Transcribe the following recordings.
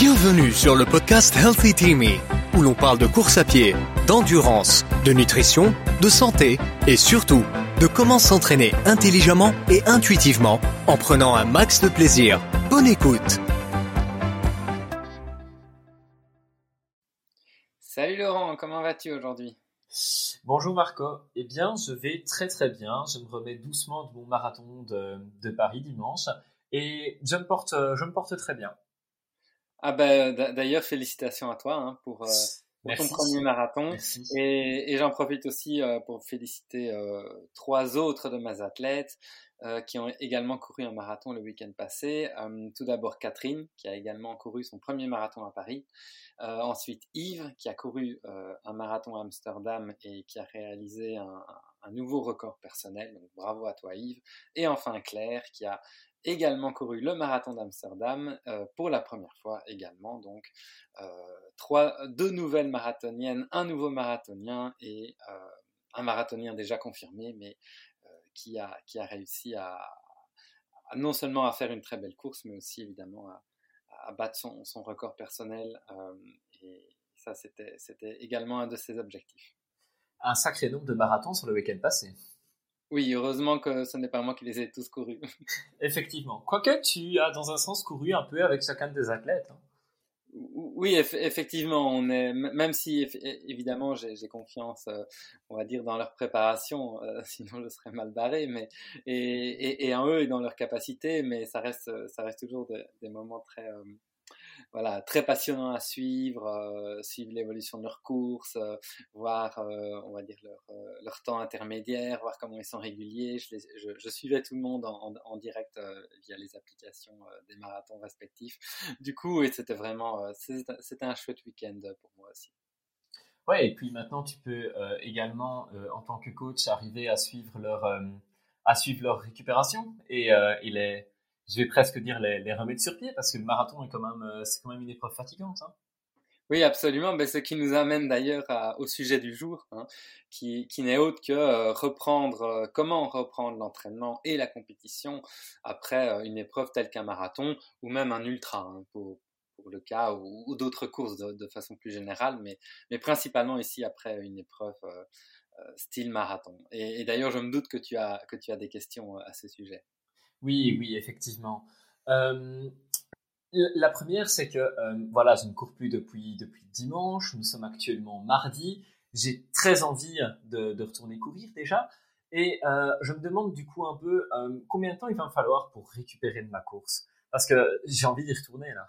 Bienvenue sur le podcast Healthy Teamy, où l'on parle de course à pied, d'endurance, de nutrition, de santé et surtout de comment s'entraîner intelligemment et intuitivement en prenant un max de plaisir. Bonne écoute Salut Laurent, comment vas-tu aujourd'hui? Bonjour Marco, eh bien je vais très très bien, je me remets doucement de mon marathon de, de Paris dimanche et je me porte, je me porte très bien. Ah ben d'ailleurs félicitations à toi hein, pour, euh, ton premier marathon et, et j'en profite aussi euh, pour féliciter euh, trois autres de mes athlètes qui ont également couru un marathon le week-end passé. tout d'abord Catherine qui a également couru son premier marathon à Paris. ensuite Yves qui a couru un marathon à Amsterdam et qui a réalisé un, un nouveau record personnel. Donc bravo à toi Yves. Et enfin Claire qui a également couru le marathon d'Amsterdam euh, pour la première fois également. Donc, euh, trois, deux nouvelles marathoniennes, un nouveau marathonien et euh, un marathonien déjà confirmé, mais qui, a, qui a réussi à, non seulement à faire une très belle course, mais aussi évidemment à, battre son, son, record personnel. et ça, c'était également un de ses objectifs. Un sacré nombre de marathons sur le week-end passé. Oui, heureusement que ce n'est pas moi qui les ai tous courus. Effectivement. Quoique tu as dans un sens couru un peu avec chacun des athlètes. Hein. Oui, effectivement, on est, même si évidemment j'ai confiance, euh, on va dire, dans leur préparation, euh, sinon je serais mal barré, mais et, et, en eux et dans leur capacité, mais ça reste, ça reste toujours des moments très, euh, voilà, très passionnant à suivre, euh, suivre l'évolution de leur course, euh, voir, euh, on va dire, leur, leur, temps intermédiaire, voir comment ils sont réguliers. Je, suivais tout le monde en, en, direct via les applications des marathons respectifs. Du coup, c'était vraiment, c'était un chouette week-end pour moi aussi. Ouais, et puis maintenant, tu peux également, en tant que coach, arriver à suivre leur, à suivre leur récupération et, il est je vais presque dire les, les, remettre sur pied parce que le marathon est quand même, euh, c'est quand même une épreuve fatigante. Hein. Oui, absolument. Ben, ce qui nous amène d'ailleurs au sujet du jour, hein, qui, qui n'est autre que euh, reprendre, euh, comment reprendre l'entraînement et la compétition après une épreuve telle qu'un marathon ou même un ultra hein, pour, pour, le cas ou, ou d'autres courses de, de, façon plus générale, mais, mais principalement ici après une épreuve style marathon. Et, et d'ailleurs, je me doute que tu as, que tu as des questions à ce sujet. Oui, oui, effectivement. Euh, la première, c'est que euh, voilà, je ne cours plus depuis, depuis dimanche. Nous sommes actuellement mardi. J'ai très envie de, retourner courir déjà. Et euh, je me demande du coup un peu combien de temps il va me falloir pour récupérer de ma course? Parce que j'ai envie d'y retourner là.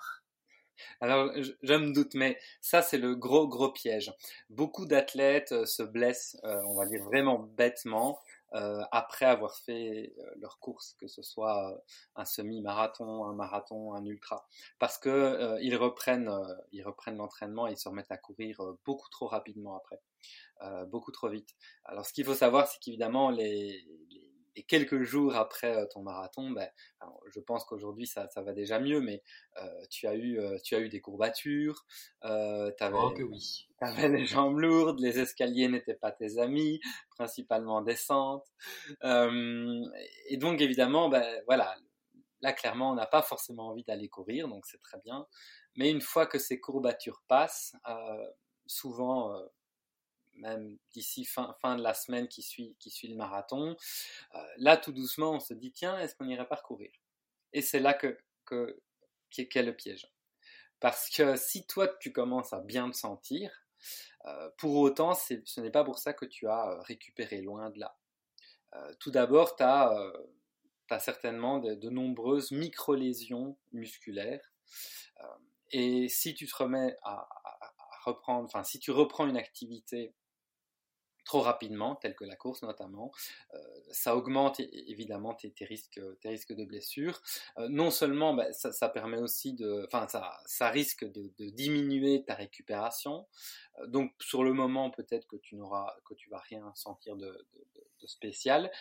Alors, je, me doute, mais ça, c'est le gros, gros piège. Beaucoup d'athlètes se blessent, on va dire vraiment bêtement, euh, après avoir fait euh, leur course, que ce soit euh, un semi-marathon, un marathon, un ultra, parce que ils reprennent, ils reprennent l'entraînement et ils se remettent à courir beaucoup trop rapidement après, beaucoup trop vite. Alors, ce qu'il faut savoir, c'est qu'évidemment les, les et quelques jours après euh, ton marathon, ben, je pense qu'aujourd'hui ça, ça, va déjà mieux, mais euh, tu, as eu, euh, tu as eu des courbatures, euh, tu avais, oh, oui. avais les jambes lourdes, les escaliers n'étaient pas tes amis, principalement descente. et donc évidemment, ben, voilà, là clairement on n'a pas forcément envie d'aller courir, donc c'est très bien. Mais une fois que ces courbatures passent, souvent même d'ici fin, fin de la semaine qui suit, qui suit le marathon, euh, là tout doucement on se dit tiens est-ce qu'on irait parcourir? Et c'est là que, que qu'est le piège. Parce que si toi tu commences à bien te sentir, euh, pour autant ce n'est pas pour ça que tu as euh, récupéré loin de là. tout d'abord tu as, certainement de nombreuses micro-lésions musculaires. et si tu te remets à, reprendre, enfin si tu reprends une activité trop rapidement, tel que la course notamment. Euh, ça augmente évidemment tes, risques, de blessure. Euh, non seulement, bah, ça, permet aussi de, enfin, ça, risque de, diminuer ta récupération. Euh, donc, sur le moment, peut-être que tu n'auras, que tu vas rien sentir de, spécial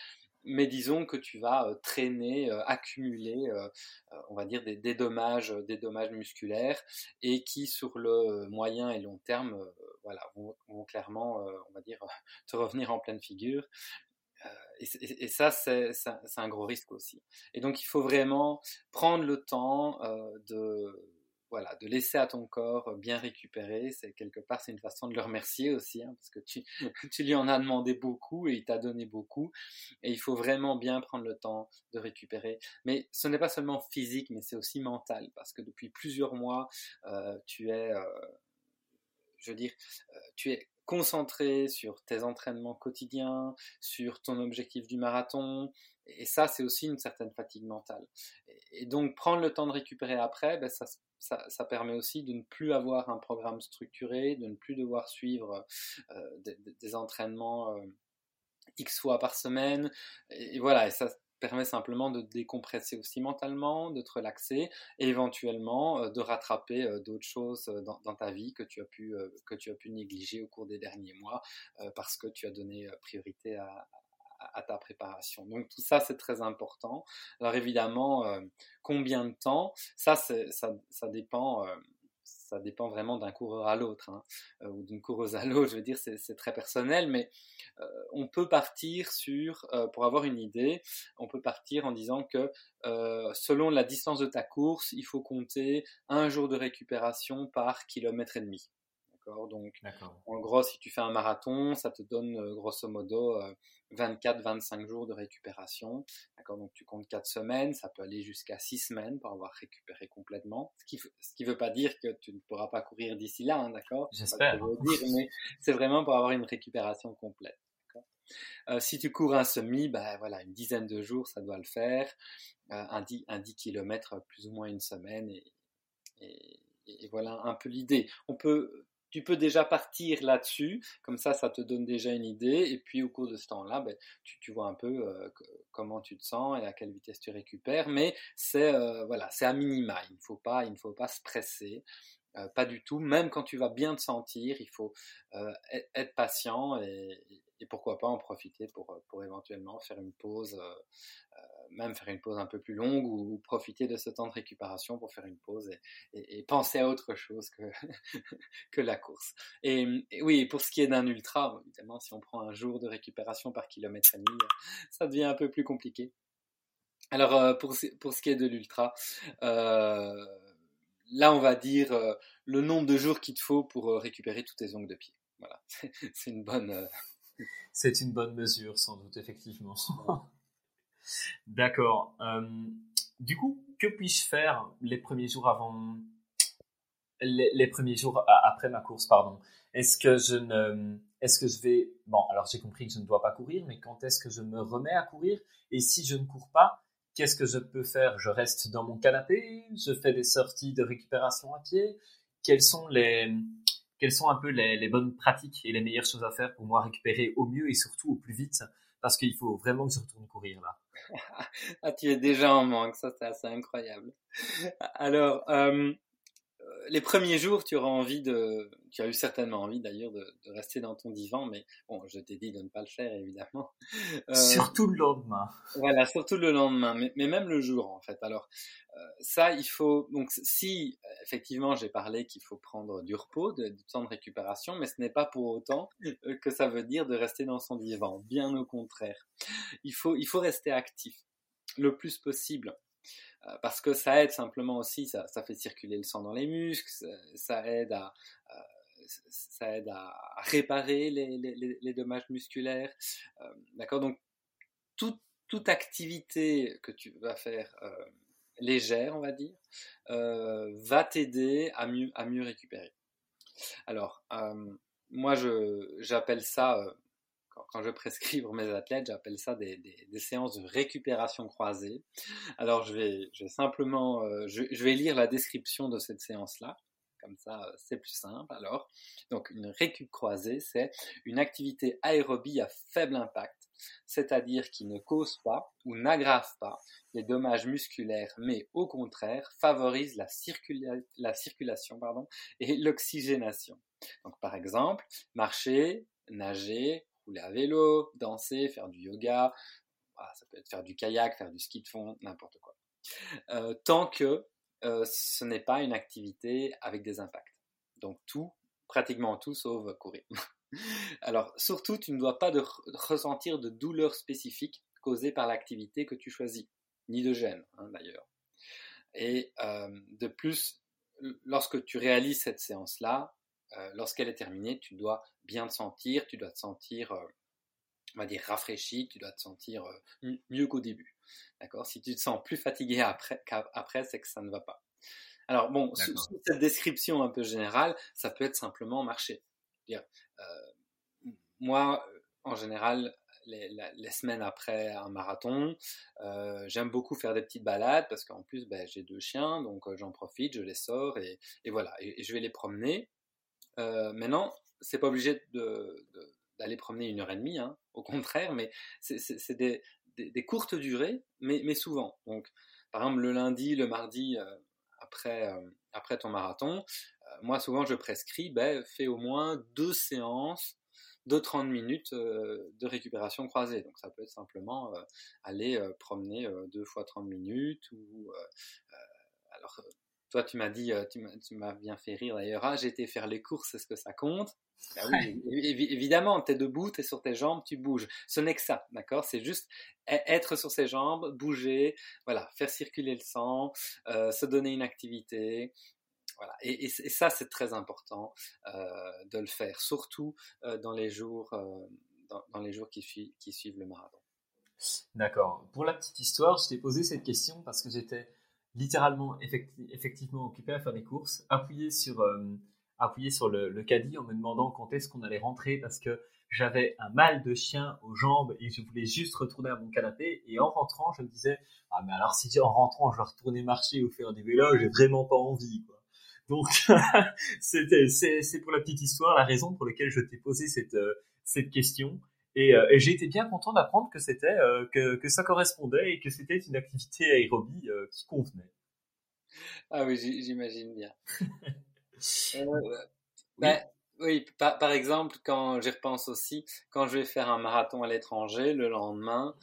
mais disons que tu vas traîner, accumuler, on va dire des, des dommages musculaires et qui sur le moyen et long terme, voilà, vont, clairement, on va dire, te revenir en pleine figure. Et, et, ça, c'est un gros risque aussi. Et donc, il faut vraiment prendre le temps de voilà, de laisser à ton corps bien récupérer. C'est quelque part, c'est une façon de le remercier aussi, hein, parce que tu, tu lui en as demandé beaucoup et il t'a donné beaucoup. Et il faut vraiment bien prendre le temps de récupérer. Mais ce n'est pas seulement physique, mais c'est aussi mental, parce que depuis plusieurs mois, euh, tu es, euh, je veux dire, euh, tu es concentré sur tes entraînements quotidiens, sur ton objectif du marathon. Et ça, c'est aussi une certaine fatigue mentale. Et donc, prendre le temps de récupérer après, ben, ça, permet aussi de ne plus avoir un programme structuré, de ne plus devoir suivre euh, des, entraînements euh, X fois par semaine. Et, et voilà, et ça, permet simplement de décompresser aussi mentalement, de te relaxer et éventuellement euh, de rattraper euh, d'autres choses euh, dans, ta vie que tu as pu que tu as pu négliger au cours des derniers mois parce que tu as donné priorité à, à, ta préparation. Donc tout ça c'est très important. Alors évidemment combien de temps? Ça ça, ça dépend ça dépend vraiment d'un coureur à l'autre, hein, euh, ou d'une coureuse à l'autre, je veux dire, c'est très personnel, mais euh, on peut partir sur, euh, pour avoir une idée, on peut partir en disant que selon la distance de ta course, il faut compter un jour de récupération par kilomètre et demi. Donc, en gros, si tu fais un marathon, ça te donne grosso modo 24-25 jours de récupération. D'accord? Donc tu comptes 4 semaines, ça peut aller jusqu'à 6 semaines pour avoir récupéré complètement. Ce qui ne veut pas dire que tu ne pourras pas courir d'ici là, hein, d'accord? J'espère. mais c'est vraiment pour avoir une récupération complète. Euh, si tu cours un semi, ben voilà, une dizaine de jours, ça doit le faire. Euh, un, 10, un 10 km plus ou moins une semaine et, et, et voilà un peu l'idée. On peut tu peux déjà partir là-dessus, comme ça, ça te donne déjà une idée, et puis au cours de ce temps-là, ben, tu, vois un peu euh, comment tu te sens et à quelle vitesse tu récupères, mais c'est euh, voilà, c'est à minima, il ne faut pas, il ne faut pas se presser, euh, pas du tout, même quand tu vas bien te sentir, il faut être patient et, et, pourquoi pas en profiter pour, pour éventuellement faire une pause même faire une pause un peu plus longue ou, profiter de ce temps de récupération pour faire une pause et, penser à autre chose que, que la course. Et, oui, pour ce qui est d'un ultra, évidemment, si on prend un jour de récupération par kilomètre et demi, ça devient un peu plus compliqué. Alors, euh, pour, pour ce qui est de l'ultra, euh, là, on va dire euh, le nombre de jours qu'il te faut pour récupérer tous tes ongles de pied. Voilà, c'est une bonne. C'est une bonne mesure, sans doute, effectivement. D'accord. Euh, du coup, que puis-je faire les premiers jours avant, les, premiers jours après ma course, pardon? Est-ce que je ne, est-ce que je vais, bon, alors j'ai compris que je ne dois pas courir, mais quand est-ce que je me remets à courir? Et si je ne cours pas, qu'est-ce que je peux faire? Je reste dans mon canapé Je fais des sorties de récupération à pied? Quelles sont les, quelles sont un peu les, bonnes pratiques et les meilleures choses à faire pour moi récupérer au mieux et surtout au plus vite? Parce qu'il faut vraiment que je retourne courir là. ah, tu es déjà en manque, ça c'est assez incroyable. Alors, euh, les premiers jours, tu auras envie de, tu as eu certainement envie d'ailleurs de, de, rester dans ton divan, mais bon, je t'ai dit de ne pas le faire évidemment. Euh, surtout le lendemain. Voilà, surtout le lendemain, mais, mais même le jour en fait. Alors euh, ça, il faut donc si effectivement j'ai parlé qu'il faut prendre du repos, de, du temps de récupération, mais ce n'est pas pour autant euh, que ça veut dire de rester dans son divan. Bien au contraire, il faut il faut rester actif le plus possible. Euh, parce que ça aide simplement aussi, ça, fait circuler le sang dans les muscles, ça, aide à, euh, ça aide à réparer les, dommages musculaires. Euh, D'accord Donc, toute, activité que tu vas faire euh, légère, on va dire, euh, va t'aider à mieux, à mieux récupérer. Alors, moi, j'appelle ça quand, je prescris pour mes athlètes, j'appelle ça des, séances de récupération croisée. Alors je vais, simplement, euh, je, vais lire la description de cette séance-là. Comme ça, euh, c'est plus simple. Alors, donc une récup croisée, c'est une activité aérobie à faible impact, c'est-à-dire qui ne cause pas ou n'aggrave pas les dommages musculaires, mais au contraire favorise la, circula la circulation et l'oxygénation. Donc par exemple, marcher, nager, rouler à vélo, danser, faire du yoga, voilà, ça peut être faire du kayak, faire du ski de fond, n'importe quoi. Euh, tant que euh, ce n'est pas une activité avec des impacts. Donc tout, pratiquement tout, sauf courir. Alors surtout, tu ne dois pas ressentir de douleur spécifique causée par l'activité que tu choisis, ni de gêne hein, d'ailleurs. Et euh, de plus, lorsque tu réalises cette séance-là, lorsqu'elle est terminée, tu dois bien te sentir, tu dois te sentir, on va dire, rafraîchi, tu dois te sentir mieux qu'au début. D'accord? Si tu te sens plus fatigué après, qu'après, c'est que ça ne va pas. Alors bon, sous, cette description un peu générale, ça peut être simplement marcher. Dire, moi, en général, les, semaines après un marathon. Euh, j'aime beaucoup faire des petites balades parce qu'en plus, ben, j'ai deux chiens, donc euh, j'en profite, je les sors et, voilà, et, je vais les promener. Euh, maintenant, c'est pas obligé d'aller promener une heure et demie, hein, au contraire, mais c'est des, courtes durées, mais, souvent. Donc, par exemple, le lundi, le mardi, après, après ton marathon, moi, souvent, je prescris, ben, fais au moins deux séances de 30 minutes euh, de récupération croisée. Donc ça peut être simplement euh, aller euh, promener deux fois 30 minutes ou alors toi tu m'as dit tu m'as bien fait rire d'ailleurs ah j'ai été faire les courses est-ce que ça compte bah oui, évidemment, tu es debout, tu es sur tes jambes, tu bouges. Ce n'est que ça, d'accord? C'est juste e-, être sur ses jambes, bouger, voilà, faire circuler le sang, se donner une activité, voilà. Et, ça, c'est très important euh, de le faire, surtout euh, dans les jours, euh, dans, les jours qui, suivent le marathon. D'accord. Pour la petite histoire, je t'ai posé cette question parce que j'étais littéralement, effectivement occupé à faire des courses, appuyé sur, appuyé sur le, caddie en me demandant quand est-ce qu'on allait rentrer parce que j'avais un mal de chien aux jambes et je voulais juste retourner à mon canapé. Et en rentrant, je me disais, ah mais alors si en rentrant, je vais retourner marcher ou faire du vélo, j'ai vraiment pas envie. Quoi. Donc, c'est, pour la petite histoire la raison pour laquelle je t'ai posé cette, euh, cette question. Et, euh, et j'ai été bien content d'apprendre que c'était, euh, que, que ça correspondait et que c'était une activité aérobie qui convenait. Ah oui, j'imagine bien. Ben, oui, par, par, exemple, quand j'y repense aussi, quand je vais faire un marathon à l'étranger, le lendemain,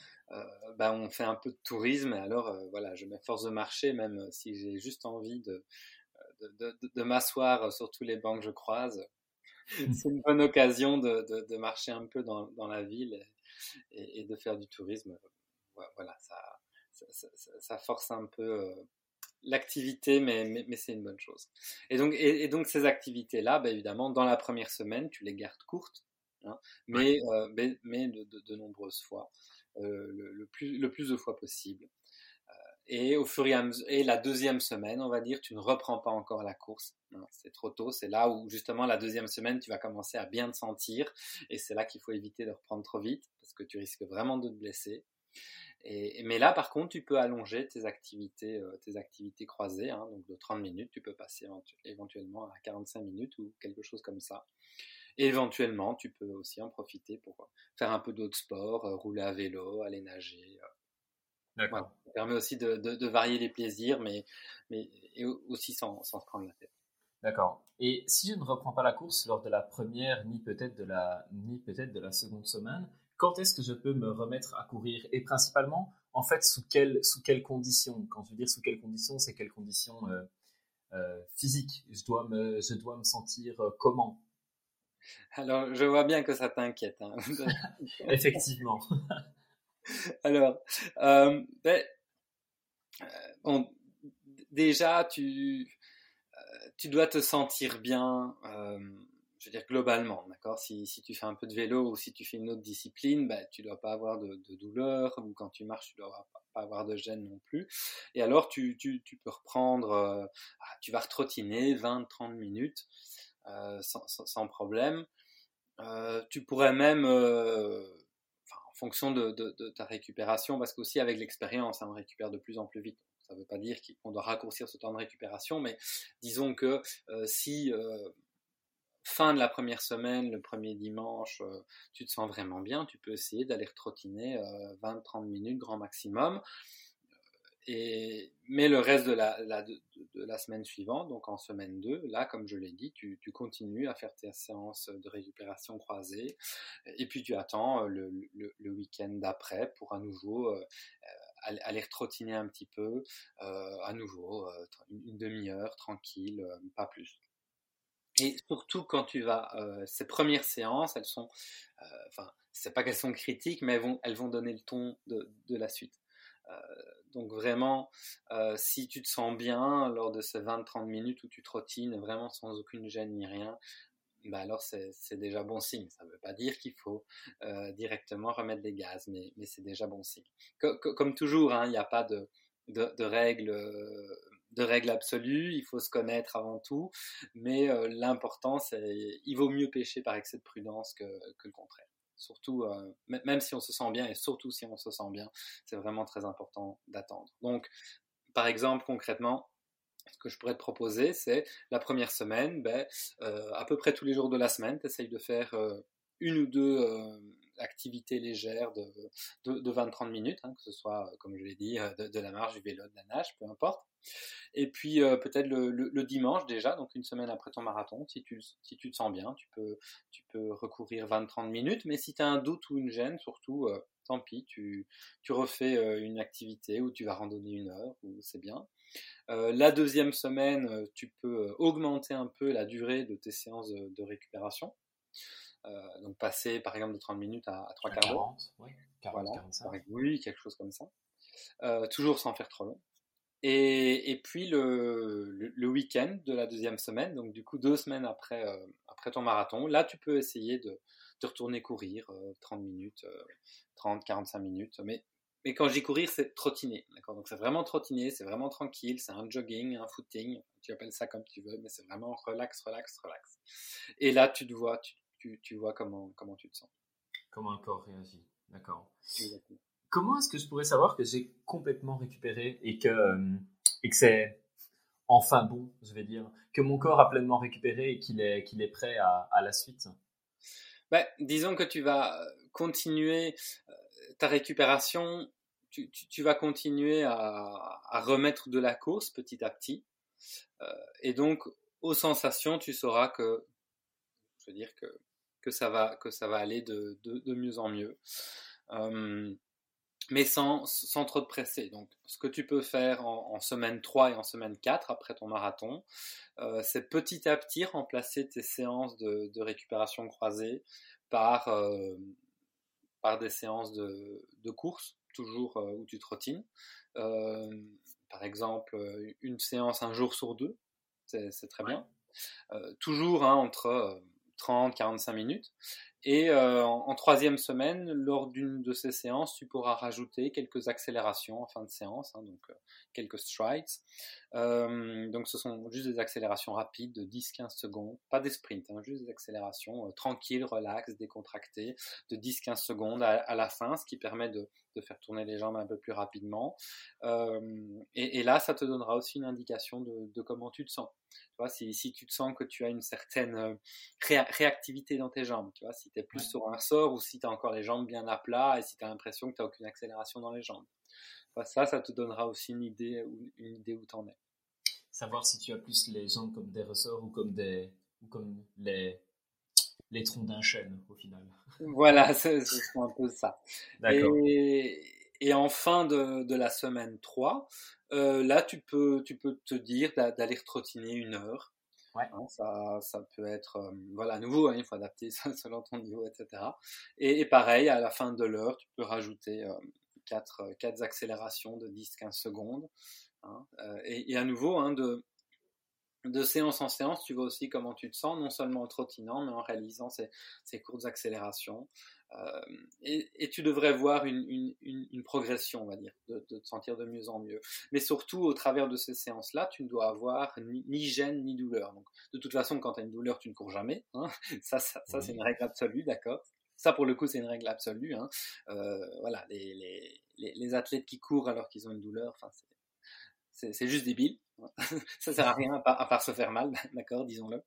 ben on fait un peu de tourisme et alors voilà, je m'efforce de marcher même si j'ai juste envie de, de, m'asseoir sur tous les bancs que je croise. C'est une bonne occasion de, marcher un peu dans, la ville et, de faire du tourisme. Voilà, ça, ça, force un peu euh, l'activité, mais, mais, c'est une bonne chose. Et donc, et, donc ces activités-là, bah, évidemment, dans la première semaine, tu les gardes courtes, hein, mais, euh, mais, de, nombreuses fois, euh, le, plus, le plus de fois possible et au fur et à mesure, et la deuxième semaine, on va dire, tu ne reprends pas encore la course. C'est trop tôt. C'est là où justement la deuxième semaine, tu vas commencer à bien te sentir, et c'est là qu'il faut éviter de reprendre trop vite parce que tu risques vraiment de te blesser. Et, mais là, par contre, tu peux allonger tes activités, euh, tes activités croisées. Hein, donc de 30 minutes, tu peux passer éventuellement à 45 minutes ou quelque chose comme ça. Et éventuellement, tu peux aussi en profiter pour faire un peu d'autres sports, euh, rouler à vélo, aller nager, euh, ça permet aussi de, de, varier les plaisirs, mais, mais aussi sans, sans se prendre la tête. D'accord. Et si je ne reprends pas la course lors de la première, ni peut-être de la, ni peut-être de la seconde semaine, quand est-ce que je peux me remettre à courir? Et principalement, en fait, sous quelles, sous quelles conditions? Quand je veux dire sous quelles conditions, c'est quelles conditions euh, euh, physiques? Je dois, me, je dois me sentir euh, comment? Alors, je vois bien que ça t'inquiète. Hein. Effectivement. Alors, euh, ben, euh, déjà, tu, euh, tu dois te sentir bien, je veux dire globalement, d'accord? Si, tu fais un peu de vélo ou si tu fais une autre discipline, ben, tu ne dois pas avoir de, douleur, ou quand tu marches, tu ne dois pas, avoir de gêne non plus. Et alors, tu, peux reprendre, ah, tu vas retrottiner 20-30 minutes sans, problème. tu pourrais même fonction de, ta récupération, parce qu'aussi avec l'expérience, hein, on récupère de plus en plus vite. Ça ne veut pas dire qu'on doit raccourcir ce temps de récupération, mais disons que euh, si euh, fin de la première semaine, le premier dimanche, euh, tu te sens vraiment bien, tu peux essayer d'aller trottiner 20-30 minutes grand maximum. Mais le reste de la, semaine suivante, donc en semaine 2, là, comme je l'ai dit, tu, continues à faire tes séances de récupération croisée, et puis tu attends euh, le, week-end d'après pour à nouveau euh, aller trottiner un petit peu, euh, à nouveau, euh, une, demi-heure, tranquille, pas plus. Et surtout quand tu vas, ces premières séances, elles sont, enfin, c'est pas qu'elles sont critiques, mais elles vont, donner le ton de la suite. Donc vraiment, si tu te sens bien lors de ces 20-30 minutes où tu trottines vraiment sans aucune gêne ni rien, bah alors c'est déjà bon signe. Ça ne veut pas dire qu'il faut directement remettre des gaz, mais, c'est déjà bon signe. comme toujours, hein, il n'y a pas de, de, de règles de règles absolues, il faut se connaître avant tout, mais l'important c'est il vaut mieux pêcher par excès de prudence que le contraire. Surtout, même si on se sent bien, et surtout si on se sent bien, c'est vraiment très important d'attendre. Donc, par exemple, concrètement, ce que je pourrais te proposer, c'est la première semaine, ben, à peu près tous les jours de la semaine, tu essayes de faire une ou deux activité légère de, de, 20-30 minutes, hein, que ce soit, euh, comme je l'ai dit, euh, de, la marche, du vélo, de la nage, peu importe. Et puis euh, peut-être le, dimanche déjà, donc une semaine après ton marathon, si tu, si tu te sens bien, tu peux, tu peux recourir 20-30 minutes, mais si tu as un doute ou une gêne, surtout, tant pis, tu, tu refais une activité où tu vas randonner une heure, ou c'est bien. la deuxième semaine, tu peux augmenter un peu la durée de tes séances de récupération. Euh, donc passer par exemple de 30 minutes à, 3 quarts d'heure. Oui, 40, Oui, quelque chose comme ça. Euh, toujours sans faire trop long. Et, et puis le, le, week-end de la deuxième semaine, donc du coup deux semaines après, euh, après ton marathon, là tu peux essayer de, de retourner courir 30 minutes, 30, 45 minutes. Mais, mais quand je dis courir, c'est trottiner. D'accord? Donc c'est vraiment trottiner, c'est vraiment tranquille, c'est un jogging, un footing, tu appelles ça comme tu veux, mais c'est vraiment relax, relax, relax. Et là tu te vois, tu, tu, vois comment, comment tu te sens. Comment un corps réagit, d'accord. Comment est-ce que je pourrais savoir que j'ai complètement récupéré et que, euh, et que c'est enfin bon, je vais dire, que mon corps a pleinement récupéré et qu'il est, qu'il est prêt à, à la suite? Ben, Disons que tu vas continuer euh, ta récupération, tu, tu, vas continuer à, à, remettre de la course petit à petit. Euh, et donc, aux sensations, tu sauras que, je veux dire que que ça va, que ça va aller de, de, mieux en mieux. Euh, mais sans, sans trop de presser. Donc, ce que tu peux faire en, semaine 3 et en semaine 4 après ton marathon, euh, c'est petit à petit remplacer tes séances de, de récupération croisée par, euh, par des séances de, de course, toujours où tu trottines. par exemple, une séance un jour sur deux, c'est très bien. toujours hein, entre 30, 45 minutes. Et euh, en, troisième semaine, lors d'une de ces séances, tu pourras rajouter quelques accélérations en fin de séance, hein, donc euh, quelques strides. Euh, donc ce sont juste des accélérations rapides de 10-15 secondes, pas des sprints, hein, juste des accélérations tranquilles, relax, décontractées, de 10-15 secondes à, la fin, ce qui permet de, de, faire tourner les jambes un peu plus rapidement. Et, et, là, ça te donnera aussi une indication de, de comment tu te sens. Tu vois, si, si, tu te sens que tu as une certaine réactivité dans tes jambes, tu vois, si tu es plus sur un sort ou si tu as encore les jambes bien à plat et si tu as l'impression que tu n'as aucune accélération dans les jambes. ça, ça te donnera aussi une idée, une idée où tu en es. Savoir si tu as plus les jambes comme des ressorts ou comme, des, ou comme les, les troncs d'un chêne au final. Voilà, c'est un peu ça. Et, et, en fin de, de la semaine 3, euh, là, tu peux, tu peux te dire d'aller trottiner une heure. Ouais. Hein, ça, ça peut être, euh, voilà, à nouveau, hein, il faut adapter ça selon ton niveau, etc. Et, pareil, à la fin de l'heure, tu peux rajouter euh, quatre, quatre accélérations de 10-15 secondes. Hein, et, et, à nouveau, de, de séance en séance, tu vois aussi comment tu te sens, non seulement en trottinant, mais en réalisant ces, ces courtes accélérations. Euh, et, tu devrais voir une, progression, on va dire, de, te sentir de mieux en mieux. Mais surtout, au travers de ces séances-là, tu ne dois avoir ni, gêne ni douleur. Donc, de toute façon, quand tu as une douleur, tu ne cours jamais. Hein. Ça, ça, c'est une règle absolue, d'accord ça, pour le coup, c'est une règle absolue. Hein. Euh, voilà, les, les, athlètes qui courent alors qu'ils ont une douleur, enfin, c'est juste débile. ça sert à rien à part se faire mal, d'accord, disons-le.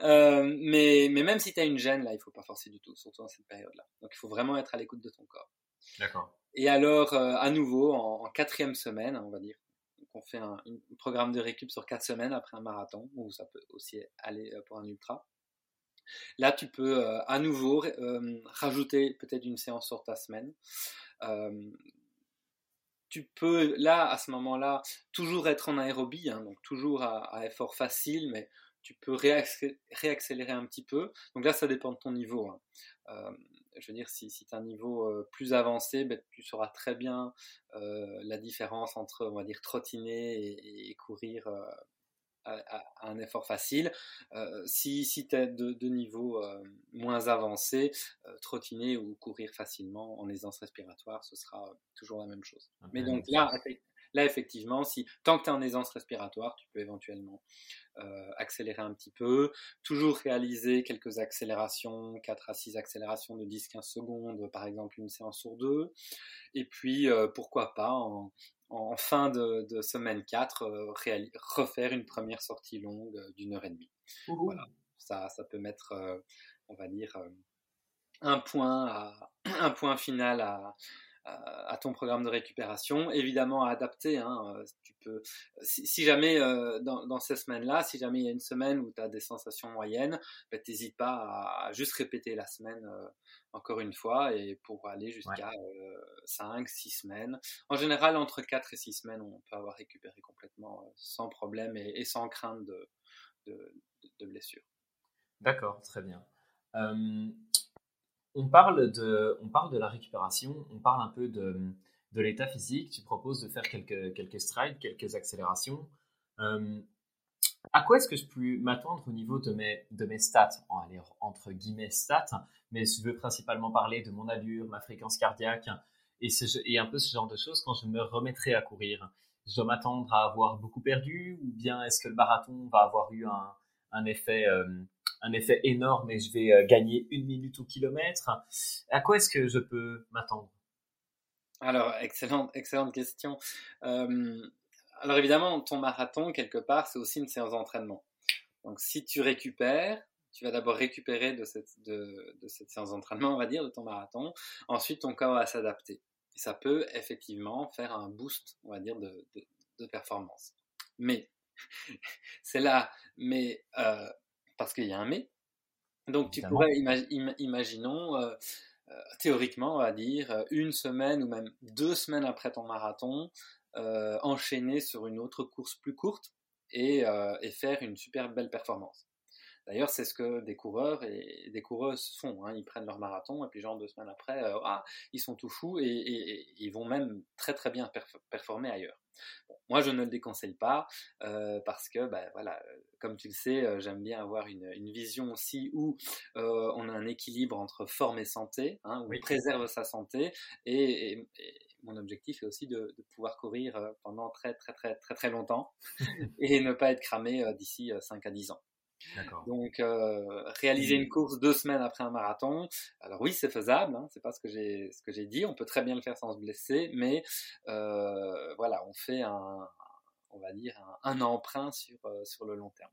Euh, mais, mais même si tu as une gêne, là, il faut pas forcer du tout, surtout dans cette période-là. Donc il faut vraiment être à l'écoute de ton corps. D'accord. Et alors, euh, à nouveau, en, quatrième semaine, on va dire, on fait un, programme de récup sur quatre semaines après un marathon, ou ça peut aussi aller euh, pour un ultra. Là, tu peux à nouveau rajouter peut-être une séance sur ta semaine. Tu peux, là, à ce moment-là, toujours être en aérobie, hein, donc toujours à, effort facile, mais tu peux réaccélérer un petit peu. Donc là, ça dépend de ton niveau. Hein. Euh, je veux dire, si, si tu as un niveau plus avancé, ben, tu sauras très bien la différence entre, on va dire, trottiner et, courir à, un effort facile. si si tu es de, de niveau moins avancé, trottiner ou courir facilement en aisance respiratoire, ce sera toujours la même chose. Mais donc là, Là, effectivement, si tant que tu es en aisance respiratoire, tu peux éventuellement euh, accélérer un petit peu. Toujours réaliser quelques accélérations, 4 à 6 accélérations de 10-15 secondes, par exemple une séance sur deux. Et puis, euh, pourquoi pas, en, fin de, semaine 4, euh, refaire une première sortie longue d'une heure et demie. Voilà, ça, ça peut mettre, on va dire, un point, à, un point final à, à ton programme de récupération, évidemment à adapter. Hein, euh, tu peux, si, jamais euh, dans, ces semaines-là, si jamais il y a une semaine où tu as des sensations moyennes, n'hésites pas à, juste répéter la semaine euh, encore une fois et pour aller jusqu'à 5, 6 semaines. En général, entre 4 et 6 semaines, on peut avoir récupéré complètement sans problème et, sans crainte de, de, de blessure. D'accord, très bien. On parle, de, on parle de la récupération, on parle un peu de, de l'état physique. Tu proposes de faire quelques, quelques strides, quelques accélérations. Euh, à quoi est-ce que je peux m'attendre au niveau de mes, de mes stats? Entre guillemets stats, mais je veux principalement parler de mon allure, ma fréquence cardiaque et, et un peu ce genre de choses quand je me remettrai à courir. Je dois m'attendre à avoir beaucoup perdu ou bien est-ce que le marathon va avoir eu un, un effet euh, un effet énorme et je vais euh, gagner une minute au kilomètre. À quoi est-ce que je peux m'attendre? Alors, excellente, excellente question. Euh, alors évidemment, ton marathon, quelque part, c'est aussi une séance d'entraînement. Donc si tu récupères, tu vas d'abord récupérer de cette, de, cette séance d'entraînement, on va dire, de ton marathon. Ensuite, ton corps va s'adapter. Et ça peut effectivement faire un boost, on va dire, de, de, performance. Mais, c'est là, mais euh, parce qu'il y a un mais. Donc tu pourrais, imaginons, euh, euh, théoriquement, on va dire, euh, une semaine ou même deux semaines après ton marathon, enchaîner sur une autre course plus courte et, faire une super belle performance. D'ailleurs, c'est ce que des coureurs et des coureuses font. Hein. Ils prennent leur marathon et puis genre deux semaines après, ah, ils sont tout fous et, ils vont même très très bien performer ailleurs moi, je ne le déconseille pas euh, parce que, bah, voilà, comme tu le sais, euh, j'aime bien avoir une, vision aussi où euh, on a un équilibre entre forme et santé, hein, où on préserve sa santé. Et, mon objectif est aussi de, pouvoir courir pendant très, très, très, très, très longtemps et ne pas être cramé d'ici 5 à 10 ans. Donc, euh, réaliser une course deux semaines après un marathon, alors oui, c'est faisable, hein, c'est pas ce que j'ai ce que j'ai dit. On peut très bien le faire sans se blesser, mais euh, voilà, on fait un, on va dire un, emprunt sur euh, sur le long terme.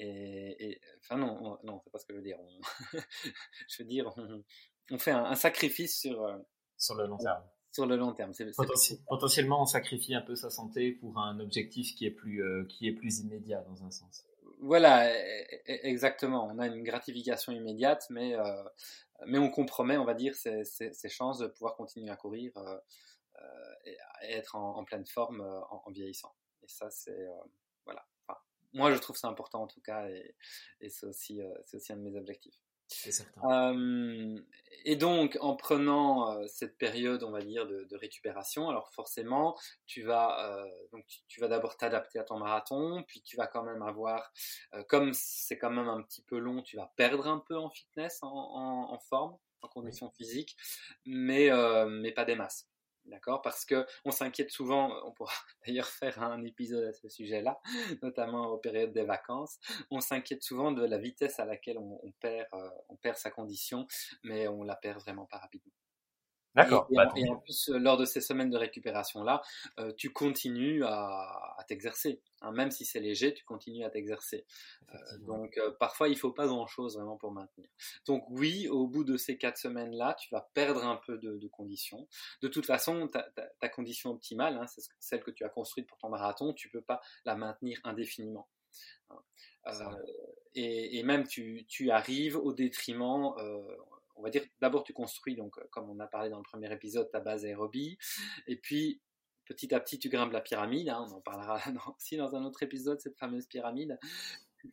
Et, enfin non, non, c'est pas ce que je veux dire. je veux dire, on, fait un, sacrifice sur sur le long terme. Sur le long terme, potentiellement on sacrifie un peu sa santé pour un objectif qui est plus qui est plus immédiat dans un sens. Voilà, e, e, exactement. On a une gratification immédiate, mais, euh, mais on compromet, on va dire, ses, chances de pouvoir continuer à courir euh, euh, et, être en, pleine forme en, vieillissant. Et ça, c'est. voilà. moi, je trouve ça important en tout cas, et, et c'est aussi, aussi un de mes objectifs. Euh, et donc, en prenant euh, cette période, on va dire, de, récupération, alors forcément, tu vas, euh, donc tu, vas d'abord t'adapter à ton marathon, puis tu vas quand même avoir, comme c'est quand même un petit peu long, tu vas perdre un peu en fitness, en, forme, en condition physique, mais, mais pas des masses. D'accord? Parce que on s'inquiète souvent, on pourra d'ailleurs faire un épisode à ce sujet-là, notamment aux périodes des vacances. On s'inquiète souvent de la vitesse à laquelle on, perd, euh, on perd sa condition, mais on la perd vraiment pas rapidement. D'accord. Bah, et, en plus, euh, lors de ces semaines de récupération-là, euh, tu continues à, t'exercer. Hein. même si c'est léger, tu continues à t'exercer. Euh, donc, parfois, il faut pas grand-chose vraiment pour maintenir. Donc, oui, au bout de ces quatre semaines-là, tu vas perdre un peu de, conditions. De toute façon, ta, condition optimale, hein, c'est celle que tu as construite pour ton marathon, tu peux pas la maintenir indéfiniment. Hein. et, même, tu, tu, arrives au détriment on va dire, d'abord tu construis, donc, euh, comme on a parlé dans le premier épisode, ta base aérobie, et puis petit à petit tu grimpes la pyramide, hein, on en parlera aussi dans un autre épisode, cette fameuse pyramide,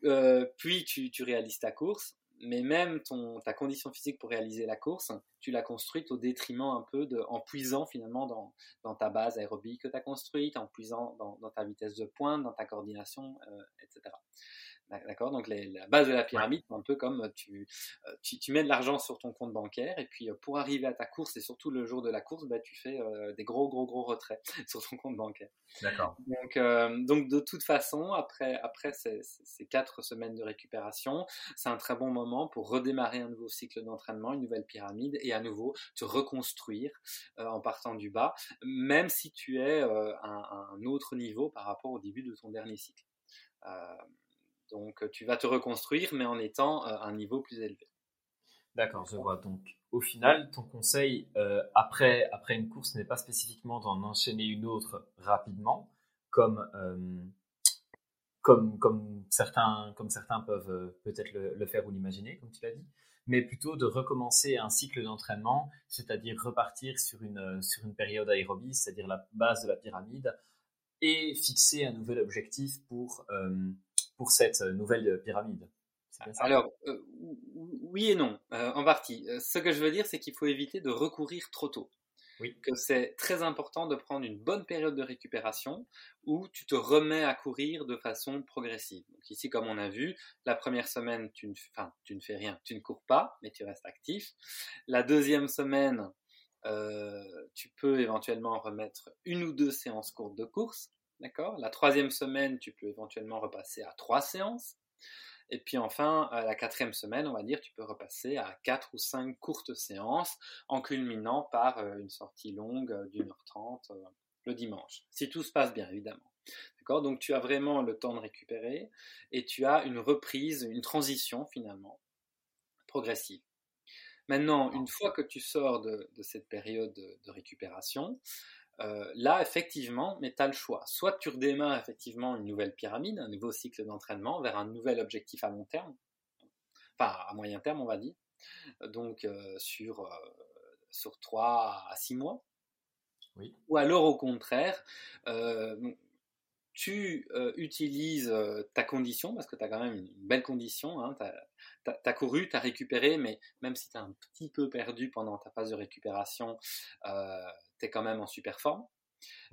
euh, puis tu, réalises ta course, mais même ton, ta condition physique pour réaliser la course, tu l'as construite au détriment un peu en puisant finalement dans, ta base aérobie que tu as construite, en puisant dans, dans, ta vitesse de pointe, dans ta coordination, euh, etc. D'accord Donc la base de la pyramide, c'est un peu comme euh, tu, euh, tu, tu mets de l'argent sur ton compte bancaire et puis euh, pour arriver à ta course et surtout le jour de la course, bah, tu fais des gros gros gros retraits sur ton compte bancaire. D'accord. Donc, donc de toute façon, après, après ces, ces, quatre semaines de récupération, c'est un très bon moment pour redémarrer un nouveau cycle d'entraînement, une nouvelle pyramide et à nouveau te reconstruire en partant du bas, même si tu es à un autre niveau par rapport au début de ton dernier cycle. Donc, euh, tu vas te reconstruire, mais en étant euh, à un niveau plus élevé. D'accord, je vois. Donc, au final, ton conseil euh, après, après une course n'est pas spécifiquement d'en enchaîner une autre rapidement, comme, comme, comme, certains, comme certains peuvent peut-être le, faire ou l'imaginer, comme tu l'as dit, mais plutôt de recommencer un cycle d'entraînement, c'est-à-dire repartir sur une, sur une période aérobie, c'est-à-dire la base de la pyramide, et fixer un nouvel objectif pour pour cette euh, nouvelle euh, pyramide. Alors, euh, oui et non, en partie. ce que je veux dire, c'est qu'il faut éviter de recourir trop tôt. Oui. Que c'est très important de prendre une bonne période de récupération où tu te remets à courir de façon progressive. Donc ici, comme on a vu, la première semaine, tu ne, enfin, tu ne fais rien, tu ne cours pas, mais tu restes actif. La deuxième semaine, tu peux éventuellement remettre une ou deux séances courtes de course. D'accord? La troisième semaine, tu peux éventuellement repasser à trois séances. Et puis enfin, à la quatrième semaine, on va dire, tu peux repasser à quatre ou cinq courtes séances en culminant par euh, une sortie longue d'une heure trente euh, le dimanche. Si tout se passe bien, évidemment. D'accord? Donc tu as vraiment le temps de récupérer et tu as une reprise, une transition finalement progressive. Maintenant, une fois que tu sors de, cette période de récupération, euh, là, effectivement, mais tu as le choix. Soit tu redémarres effectivement une nouvelle pyramide, un nouveau cycle d'entraînement vers un nouvel objectif à long terme, enfin à moyen terme, on va dire, donc euh, sur, euh, sur 3 à 6 mois. Oui. Ou alors au contraire, tu utilises ta condition, parce que tu as quand même une, belle condition, hein, tu as, couru, tu as récupéré, mais même si tu as un petit peu perdu pendant ta phase de récupération, tu es quand même en super forme.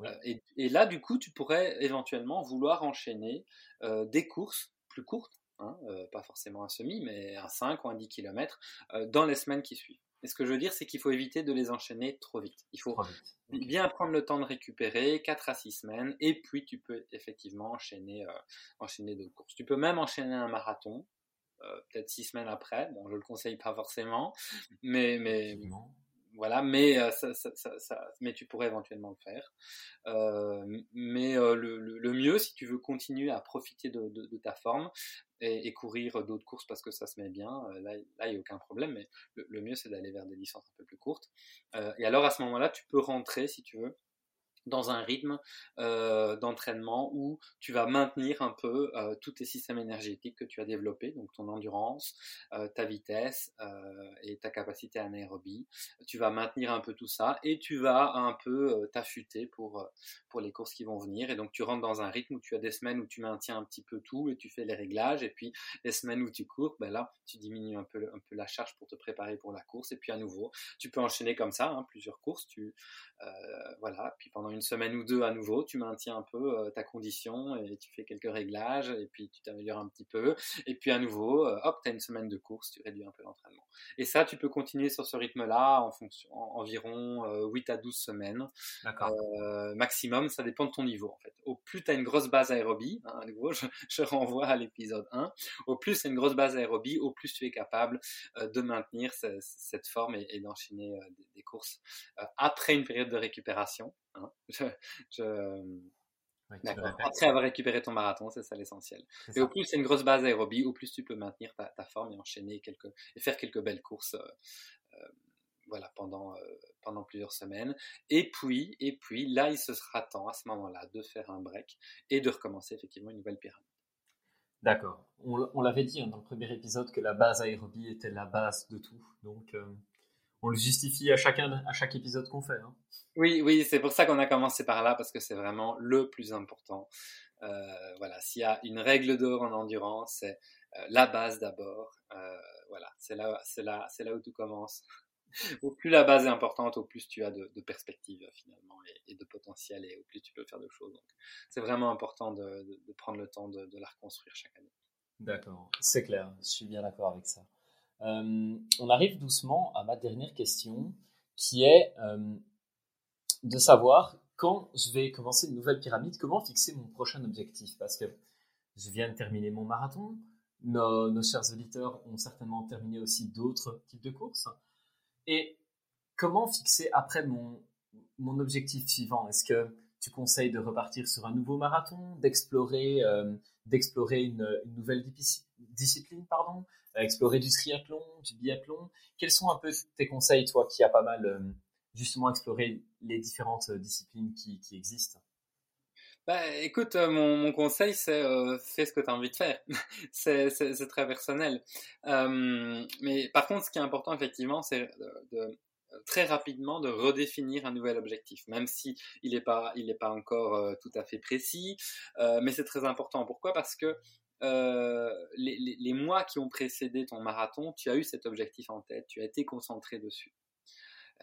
Euh, et, là, du coup, tu pourrais éventuellement vouloir enchaîner euh, des courses plus courtes, hein, euh, pas forcément un semi, mais un 5 ou un 10 km, dans les semaines qui suivent. Et ce que je veux dire, c'est qu'il faut éviter de les enchaîner trop vite. Il faut bien prendre le temps de récupérer, 4 à 6 semaines, et puis tu peux effectivement enchaîner, enchaîner d'autres courses. Tu peux même enchaîner un marathon, peut-être 6 semaines après. Bon, je le conseille pas forcément, mais, mais, voilà, mais, euh, ça, ça, ça, mais tu pourrais éventuellement le faire. Euh, mais euh, le, le, mieux, si tu veux continuer à profiter de, de, de ta forme et, et courir d'autres courses parce que ça se met bien, là, là, il n'y a aucun problème. Mais le, le mieux, c'est d'aller vers des licences un peu plus courtes. et alors, à ce moment-là, tu peux rentrer, si tu veux, dans un rythme euh, d'entraînement où tu vas maintenir un peu euh, tous tes systèmes énergétiques que tu as développés, donc ton endurance, euh, ta vitesse et ta capacité anaérobie. Tu vas maintenir un peu tout ça et tu vas un peu t'affûter pour, pour les courses qui vont venir. Et donc tu rentres dans un rythme où tu as des semaines où tu maintiens un petit peu tout et tu fais les réglages. Et puis les semaines où tu cours, ben là, tu diminues un peu, un peu la charge pour te préparer pour la course. Et puis à nouveau, tu peux enchaîner comme ça, hein, plusieurs courses. Tu, voilà, puis pendant une semaine ou deux à nouveau, tu maintiens un peu euh, ta condition et tu fais quelques réglages et puis tu t'améliores un petit peu. Et puis à nouveau, euh, hop, tu as une semaine de course, tu réduis un peu l'entraînement. Et ça, tu peux continuer sur ce rythme-là en fonction, environ 8 euh, à 12 semaines. maximum, ça dépend de ton niveau en fait. Au plus tu as une grosse base aérobie, hein, à nouveau, je, renvoie à l'épisode 1, au plus c'est une grosse base aérobie, au plus tu es capable de maintenir cette forme et, d'enchaîner des, des, courses après une période de récupération. Hein? Après avoir récupéré ton marathon, c'est ça l'essentiel. Et au plus c'est une grosse base aérobie, au plus tu peux maintenir ta, forme et enchaîner quelques et faire quelques belles courses, euh, euh, voilà pendant euh, pendant plusieurs semaines. Et puis et puis là, il se sera temps à ce moment-là de faire un break et de recommencer effectivement une nouvelle pyramide. D'accord. On, l'avait dit hein, dans le premier épisode que la base aérobie était la base de tout. Donc on le justifie à, chacun, à chaque épisode qu'on fait. Hein. Oui, oui, c'est pour ça qu'on a commencé par là, parce que c'est vraiment le plus important. Euh, voilà, s'il y a une règle d'or en endurance, c'est euh, la base d'abord. Euh, voilà, c'est là, c'est là, c'est là où tout commence. au plus la base est importante, au plus tu as de, de perspectives finalement et, de potentiel, et au plus tu peux faire de choses. Donc, c'est vraiment important de, de, prendre le temps de, la reconstruire chaque année. D'accord, c'est clair. Je suis bien d'accord avec ça. On arrive doucement à ma dernière question, qui est de savoir quand je vais commencer une nouvelle pyramide, comment fixer mon prochain objectif? Parce que je viens de terminer mon marathon, nos, chers auditeurs ont certainement terminé aussi d'autres types de courses. Et comment fixer après mon, mon objectif suivant? Est-ce que tu conseilles de repartir sur un nouveau marathon, d'explorer euh, d'explorer une, nouvelle discipline, pardon, explorer du triathlon, du biathlon Quels sont un peu tes conseils, toi, qui a pas mal euh, justement explorer les différentes euh, disciplines qui, existent? Bah, écoute, euh, mon, conseil, c'est euh, fais ce que tu as envie de faire. c'est très personnel. mais par contre, ce qui est important, effectivement, c'est de, très rapidement de redéfinir un nouvel objectif, même si il n'est pas, il pas encore tout à fait précis. mais c'est très important. Pourquoi? Parce que les, les, mois qui ont précédé ton marathon, tu as eu cet objectif en tête, tu as été concentré dessus.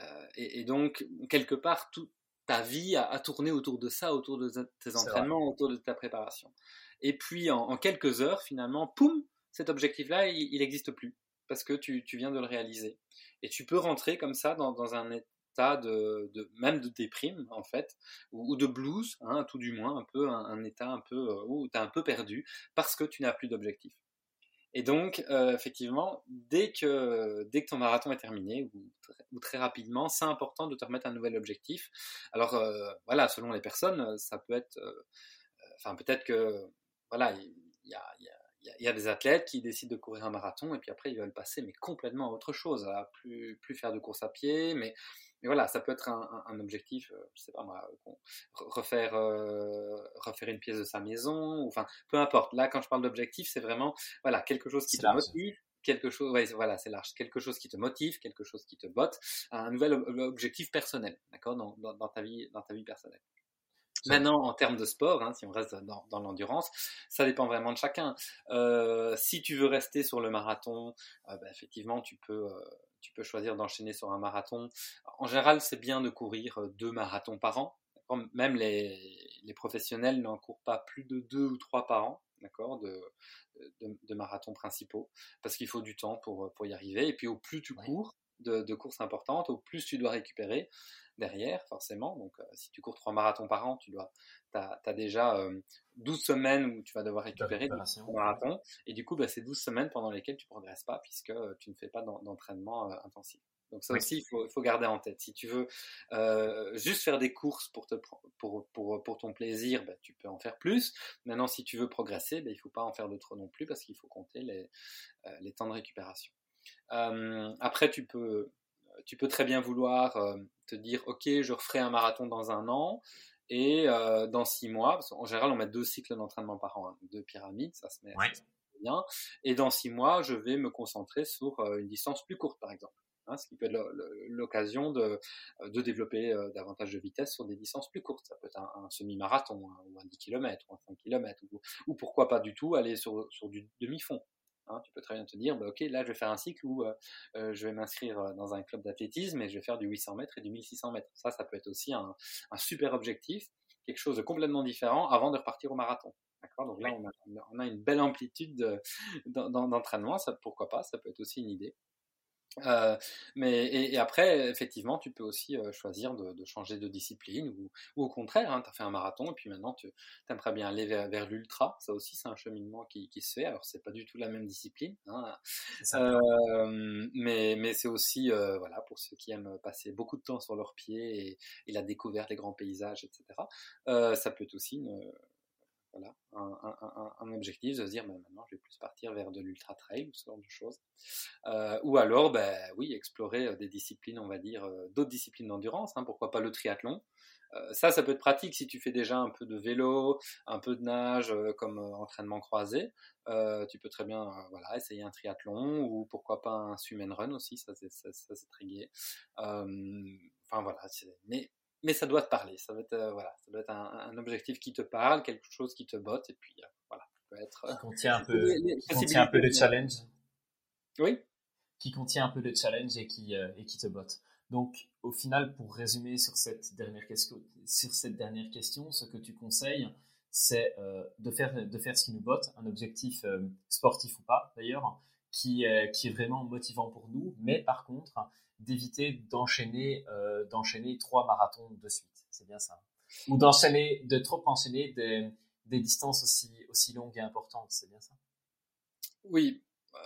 Euh, et, donc, quelque part, toute ta vie a, tourné autour de ça, autour de tes entraînements, autour de ta préparation. Et puis, en, quelques heures, finalement, poum, cet objectif-là, il n'existe plus parce que tu, viens de le réaliser. Et tu peux rentrer comme ça dans, un état de, même de déprime en fait ou, de blues hein, tout du moins un peu un, état un peu euh, où tu es un peu perdu parce que tu n'as plus d'objectif et donc, euh, effectivement, dès que, dès que ton marathon est terminé, ou, très rapidement, c'est important de te remettre un nouvel objectif. Alors, euh, voilà, selon les personnes, ça peut être... Enfin, peut-être que... Voilà, il y, a, y a, des athlètes qui décident de courir un marathon, et puis après, ils veulent passer, mais complètement à autre chose, à plus, plus faire de course à pied, mais mais voilà, ça peut être un, objectif, euh, je sais pas moi, refaire, euh, refaire une pièce de sa maison, enfin, peu importe. Là, quand je parle d'objectif, c'est vraiment, voilà, quelque chose qui te motive, quelque chose, voilà, c'est large, quelque chose qui te motive, quelque chose qui te botte, un nouvel objectif personnel, d'accord, dans, dans, ta vie, dans ta vie personnelle. Maintenant, en termes de sport, hein, si on reste dans, dans l'endurance, ça dépend vraiment de chacun. Euh, si tu veux rester sur le marathon, bah, effectivement, tu peux, tu peux choisir d'enchaîner sur un marathon. En général, c'est bien de courir euh, deux marathons par an. Même les, les professionnels n'en courent pas plus de deux ou trois par an, d'accord, de, de, marathons principaux, parce qu'il faut du temps pour, pour y arriver. Et puis, au plus tu cours de, de courses importantes, au plus tu dois récupérer derrière, forcément. Donc, euh, si tu cours trois marathons par an, tu dois, as, as, déjà 12 euh, semaines où tu vas devoir récupérer ton marathon. Et du coup, bah, c'est 12 semaines pendant lesquelles tu progresses pas puisque euh, tu ne fais pas d'entraînement intensif. Donc ça aussi, il faut, garder en tête. Si tu veux juste faire des courses pour, te, pour, pour, pour ton plaisir, bah, tu peux en faire plus. Maintenant, si tu veux progresser, bah, il ne faut pas en faire de trop non plus parce qu'il faut compter les, les temps de récupération. Après, tu peux tu peux très bien vouloir euh, te dire, OK, je referai un marathon dans un an et euh, dans six mois, parce en général, on met deux cycles d'entraînement par an, hein, deux pyramides, ça se met, bien. Et dans six mois, je vais me concentrer sur euh, une distance plus courte, par exemple. Hein, ce qui peut être l'occasion de, de, développer davantage de vitesse sur des distances plus courtes. Ça peut être un, semi-marathon, hein, ou un 10 km, ou un 5 km, ou, ou pourquoi pas du tout aller sur, sur du demi-fond. Hein, tu peux très bien te dire, bah, ok, là je vais faire un cycle où euh, euh, je vais m'inscrire euh, dans un club d'athlétisme et je vais faire du 800 mètres et du 1600 mètres. Ça, ça peut être aussi un, super objectif, quelque chose de complètement différent avant de repartir au marathon. D'accord? Donc là, on a, une belle amplitude d'entraînement, pourquoi pas, ça peut être aussi une idée. Euh, mais et, après, effectivement, tu peux aussi euh, choisir de, changer de discipline ou, au contraire, hein, tu as fait un marathon et puis maintenant tu aimerais bien aller vers, l'ultra. Ça aussi, c'est un cheminement qui, se fait. Alors, c'est pas du tout la même discipline, hein. euh, mais, mais c'est aussi voilà pour ceux qui aiment passer beaucoup de temps sur leurs pieds et, et la découverte des grands paysages, etc. ça peut être aussi une, voilà, un, objectif de se dire ben, maintenant je vais plus partir vers de l'ultra trail ou ce genre de choses. Euh, ou alors, ben, oui, explorer euh, des disciplines, on va dire, euh, d'autres disciplines d'endurance, hein, pourquoi pas le triathlon. ça, ça peut être pratique si tu fais déjà un peu de vélo, un peu de nage comme entraînement croisé. tu peux très bien voilà, essayer un triathlon ou pourquoi pas un swim and run aussi, ça c'est très gai. Enfin voilà, mais mais ça doit te parler. Ça doit être, euh, voilà, ça doit être un, objectif qui te parle, quelque chose qui te botte, et puis euh, voilà, peut être. Qui contient un peu, contient un peu de challenge. Oui. Qui contient un peu de challenge et qui euh, et qui te botte. Donc, au final, pour résumer sur cette dernière question, sur cette dernière question, ce que tu conseilles, c'est de faire de faire ce qui nous botte, un objectif sportif ou pas d'ailleurs, qui qui est vraiment motivant pour nous, mais par contre d'éviter d'enchaîner euh, d'enchaîner trois marathons de suite. C'est bien ça. Ou d'enchaîner, de trop enchaîner des, distances aussi, aussi longues et importantes. C'est bien ça? Oui. Euh,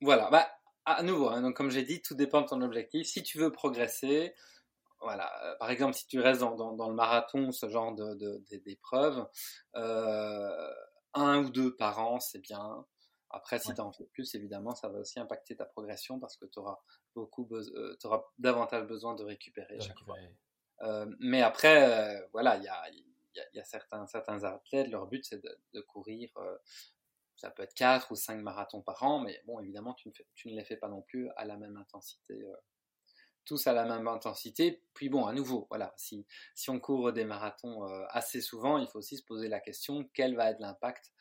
voilà. Bah, à nouveau, hein, donc comme j'ai dit, tout dépend de ton objectif. Si tu veux progresser, voilà. Euh, par exemple, si tu restes dans, le marathon, ce genre de, d'épreuves, euh, un ou deux par an, c'est bien. Après, si tu en fais plus, évidemment, ça va aussi impacter ta progression parce que tu auras beaucoup, euh, auras davantage besoin de récupérer. Euh, mais après, euh, voilà, il y a, y a, certains, certains athlètes, leur but c'est de, courir, ça peut être 4 ou 5 marathons par an, mais bon, évidemment, tu ne, tu ne les fais pas non plus à la même intensité tous à la même intensité. Puis bon, à nouveau, voilà, si, si on court des marathons assez souvent, il faut aussi se poser la question quel va être l'impact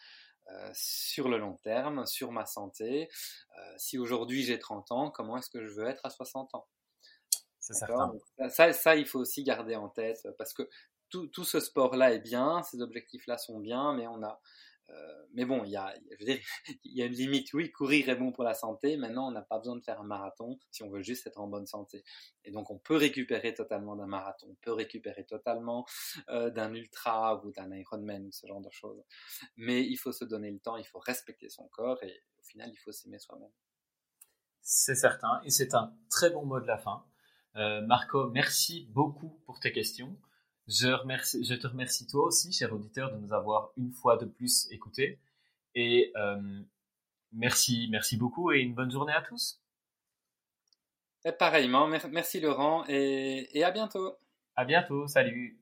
euh, sur le long terme, sur ma santé. Euh, si aujourd'hui j'ai 30 ans, comment est-ce que je veux être à 60 ans? C'est certain. Ça, ça, il faut aussi garder en tête parce que tout, tout ce sport-là est bien, ces objectifs-là sont bien, mais on a, euh, mais bon, il y a, il y a une limite. Oui, courir est bon pour la santé. Maintenant, on n'a pas besoin de faire un marathon si on veut juste être en bonne santé. Et donc, on peut récupérer totalement d'un marathon, on peut récupérer totalement euh, d'un ultra ou d'un Ironman ce genre de choses. Mais il faut se donner le temps, il faut respecter son corps et au final, il faut s'aimer soi-même. C'est certain. Et c'est un très bon mot de la fin. Euh, Marco, merci beaucoup pour tes questions. Je, remercie, je te remercie toi aussi, cher auditeur, de nous avoir une fois de plus écoutés. Et euh, merci, merci beaucoup et une bonne journée à tous. Et pareillement, merci Laurent et, et à bientôt. À bientôt, salut.